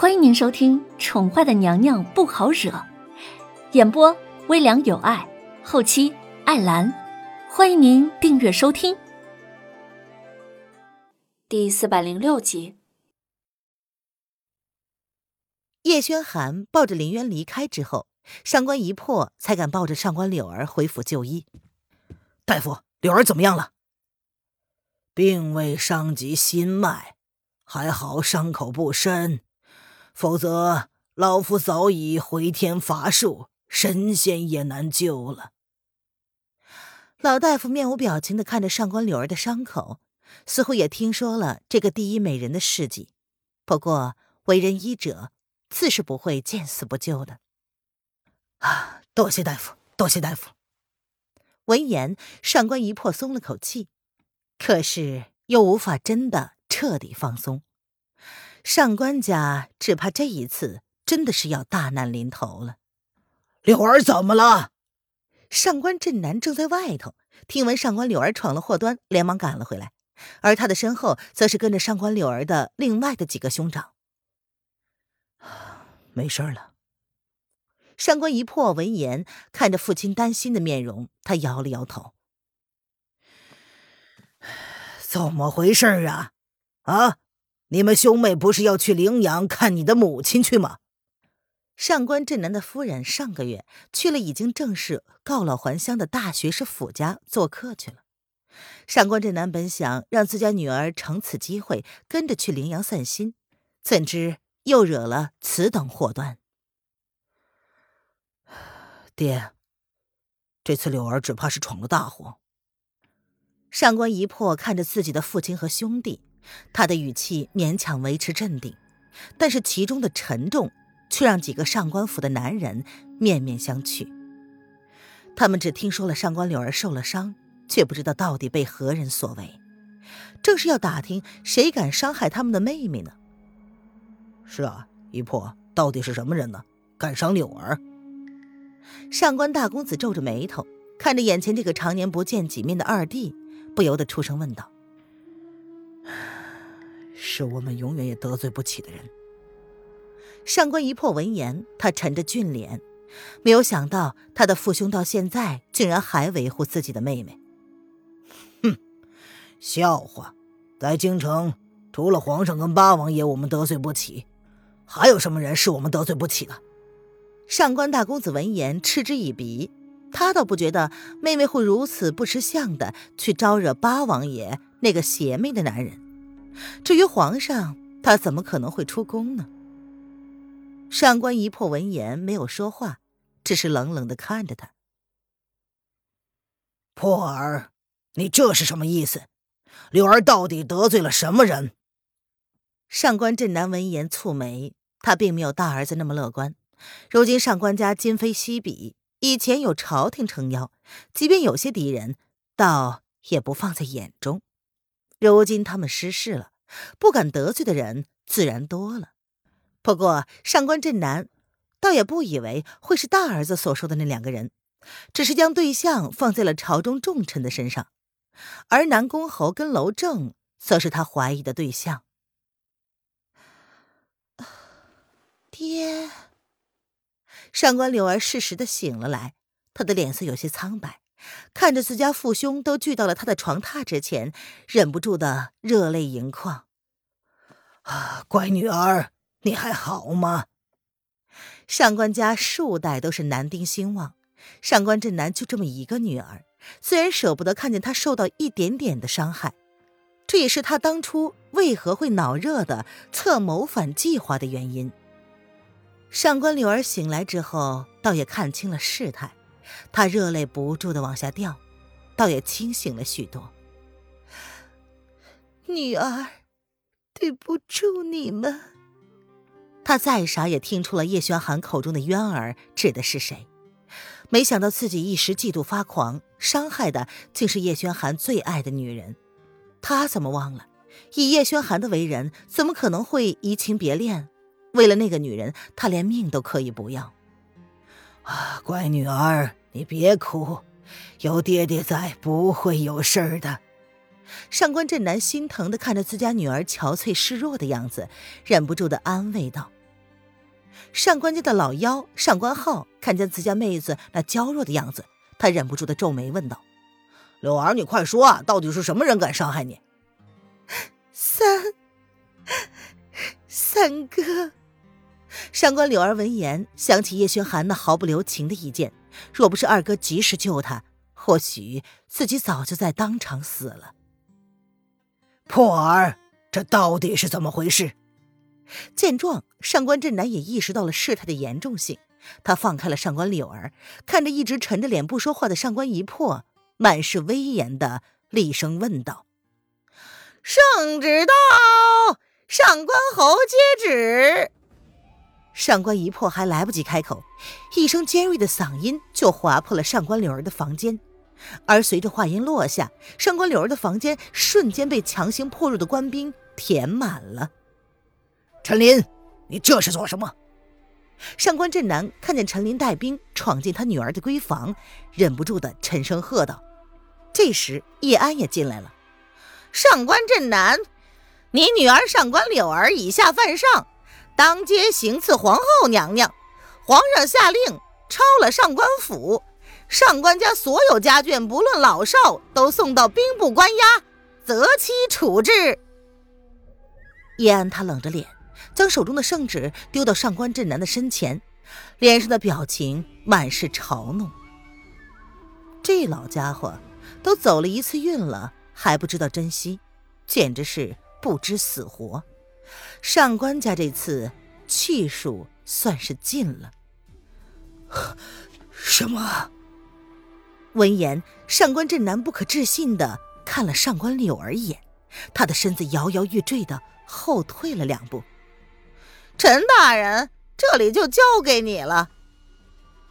欢迎您收听《宠坏的娘娘不好惹》，演播微凉有爱，后期艾兰。欢迎您订阅收听。第四百零六集，叶轩寒抱着林渊离开之后，上官一破才敢抱着上官柳儿回府就医。大夫，柳儿怎么样了？并未伤及心脉，还好伤口不深，否则老夫早已回天乏术，神仙也难救了。老大夫面无表情的看着上官柳儿的伤口，似乎也听说了这个第一美人的事迹。不过为人医者，自是不会见死不救的。啊，多谢大夫，多谢大夫。闻言，上官一破松了口气。可是又无法真的彻底放松，上官家只怕这一次真的是要大难临头了。柳儿怎么了？上官镇南正在外头，听闻上官柳儿闯了祸端，连忙赶了回来，而他的身后则是跟着上官柳儿的另外的几个兄长。没事了。上官一破闻言，看着父亲担心的面容，他摇了摇头。怎么回事啊？啊，你们兄妹不是要去陵阳看你的母亲去吗？上官镇南的夫人上个月去了已经正式告老还乡的大学士府家做客去了。上官镇南本想让自家女儿乘此机会跟着去陵阳散心，怎知又惹了此等祸端。爹，这次柳儿只怕是闯了大祸。上官一破看着自己的父亲和兄弟，他的语气勉强维持镇定，但是其中的沉重却让几个上官府的男人面面相觑。他们只听说了上官柳儿受了伤，却不知道到底被何人所为，正是要打听谁敢伤害他们的妹妹呢？是啊，一破到底是什么人呢？敢伤柳儿？上官大公子皱着眉头，看着眼前这个常年不见几面的二弟。不由得出声问道：“是我们永远也得罪不起的人。”上官一破闻言，他沉着俊脸，没有想到他的父兄到现在竟然还维护自己的妹妹。哼，笑话！在京城，除了皇上跟八王爷我们得罪不起，还有什么人是我们得罪不起的？上官大公子闻言嗤之以鼻。他倒不觉得妹妹会如此不识相的去招惹八王爷那个邪魅的男人。至于皇上，他怎么可能会出宫呢？上官一破闻言没有说话，只是冷冷的看着他。破儿，你这是什么意思？柳儿到底得罪了什么人？上官镇南闻言蹙眉，他并没有大儿子那么乐观。如今上官家今非昔比。以前有朝廷撑腰，即便有些敌人，倒也不放在眼中。如今他们失势了，不敢得罪的人自然多了。不过上官镇南倒也不以为会是大儿子所说的那两个人，只是将对象放在了朝中重臣的身上，而南宫侯跟娄正则是他怀疑的对象。爹。上官柳儿适时的醒了来，他的脸色有些苍白，看着自家父兄都聚到了他的床榻之前，忍不住的热泪盈眶。啊，乖女儿，你还好吗？上官家数代都是男丁兴旺，上官镇南就这么一个女儿，虽然舍不得看见她受到一点点的伤害，这也是他当初为何会脑热的策谋反计划的原因。上官柳儿醒来之后，倒也看清了事态，她热泪不住的往下掉，倒也清醒了许多。女儿，对不住你们。他再傻也听出了叶轩寒口中的渊儿指的是谁，没想到自己一时嫉妒发狂，伤害的竟是叶轩寒最爱的女人。他怎么忘了，以叶轩寒的为人，怎么可能会移情别恋？为了那个女人，他连命都可以不要。啊，乖女儿，你别哭，有爹爹在，不会有事儿的。上官镇南心疼的看着自家女儿憔悴示弱的样子，忍不住的安慰道：“上官家的老幺上官浩看见自家妹子那娇弱的样子，他忍不住的皱眉问道：“柳儿，你快说啊，到底是什么人敢伤害你？”三三哥。上官柳儿闻言想起叶轩寒那毫不留情的一剑，若不是二哥及时救他，或许自己早就在当场死了。破儿，这到底是怎么回事？见状，上官震南也意识到了事态的严重性，他放开了上官柳儿，看着一直沉着脸不说话的上官一破，满是威严的厉声问道：“圣旨到，上官侯接旨。”上官一破还来不及开口，一声尖锐的嗓音就划破了上官柳儿的房间，而随着话音落下，上官柳儿的房间瞬间被强行破入的官兵填满了。陈林，你这是做什么？上官振南看见陈林带兵闯进他女儿的闺房，忍不住的沉声喝道。这时叶安也进来了。上官振南，你女儿上官柳儿以下犯上。当街行刺皇后娘娘，皇上下令抄了上官府，上官家所有家眷，不论老少，都送到兵部关押，择期处置。叶安他冷着脸，将手中的圣旨丢到上官镇南的身前，脸上的表情满是嘲弄。这老家伙都走了一次运了，还不知道珍惜，简直是不知死活。上官家这次气数算是尽了。什么？闻言，上官镇南不可置信的看了上官柳儿一眼，他的身子摇摇欲坠的后退了两步。陈大人，这里就交给你了。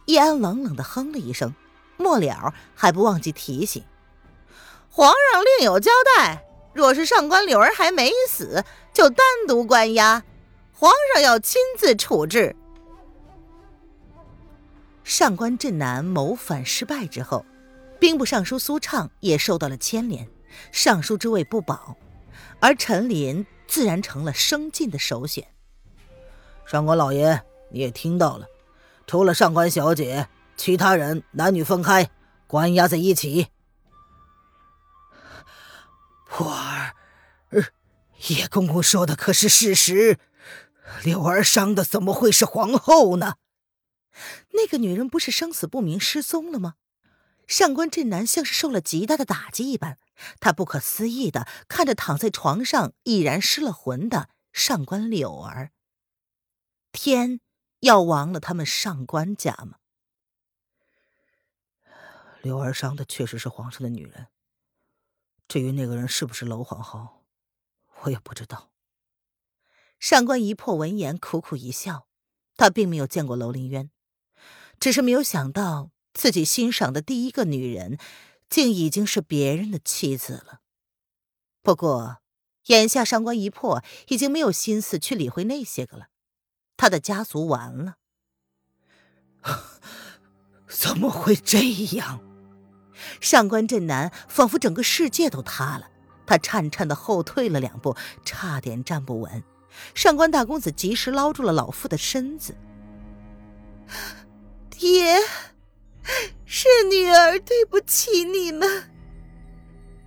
叶安冷冷的哼了一声，末了还不忘记提醒：皇上另有交代。若是上官柳儿还没死，就单独关押，皇上要亲自处置。上官镇南谋反失败之后，兵部尚书苏畅也受到了牵连，尚书之位不保，而陈琳自然成了生进的首选。上官老爷，你也听到了，除了上官小姐，其他人男女分开，关押在一起。破呃，叶公公说的可是事实？柳儿伤的怎么会是皇后呢？那个女人不是生死不明失踪了吗？上官镇南像是受了极大的打击一般，他不可思议的看着躺在床上已然失了魂的上官柳儿。天要亡了他们上官家吗？柳儿伤的确实是皇上的女人。至于那个人是不是娄皇后，我也不知道。上官一破闻言苦苦一笑，他并没有见过楼林渊，只是没有想到自己欣赏的第一个女人，竟已经是别人的妻子了。不过，眼下上官一破已经没有心思去理会那些个了，他的家族完了。怎么会这样？上官震南仿佛整个世界都塌了，他颤颤的后退了两步，差点站不稳。上官大公子及时捞住了老妇的身子。爹，是女儿对不起你们。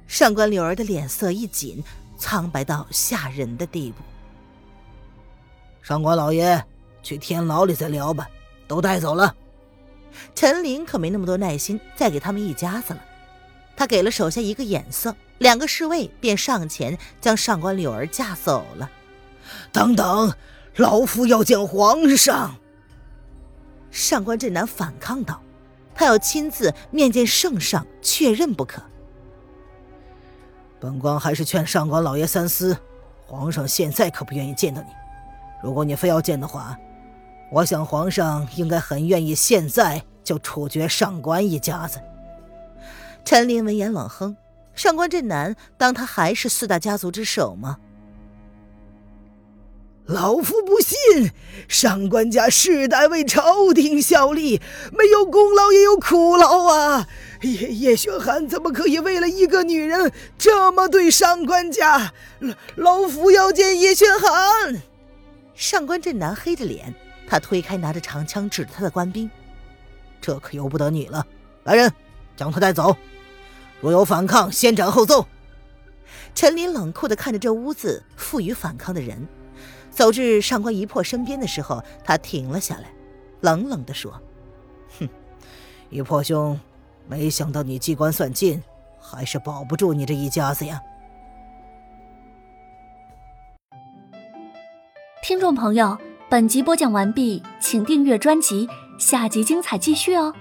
上官柳儿的脸色一紧，苍白到吓人的地步。上官老爷，去天牢里再聊吧，都带走了。陈琳可没那么多耐心再给他们一家子了，他给了手下一个眼色，两个侍卫便上前将上官柳儿架走了。等等，老夫要见皇上。上官镇南反抗道：“他要亲自面见圣上确认不可。”本官还是劝上官老爷三思，皇上现在可不愿意见到你。如果你非要见的话。我想，皇上应该很愿意现在就处决上官一家子。陈琳闻言冷哼：“上官镇南当他还是四大家族之首吗？”老夫不信，上官家世代为朝廷效力，没有功劳也有苦劳啊！叶叶雪寒怎么可以为了一个女人这么对上官家？老老夫要见叶雪寒。上官镇南黑着脸。他推开拿着长枪指着他的官兵：“这可由不得你了，来人，将他带走。若有反抗，先斩后奏。”陈林冷酷的看着这屋子负隅反抗的人，走至上官一破身边的时候，他停了下来，冷冷的说：“哼，一破兄，没想到你机关算尽，还是保不住你这一家子呀。”听众朋友，本集播讲完毕，请订阅专辑，下集精彩继续哦。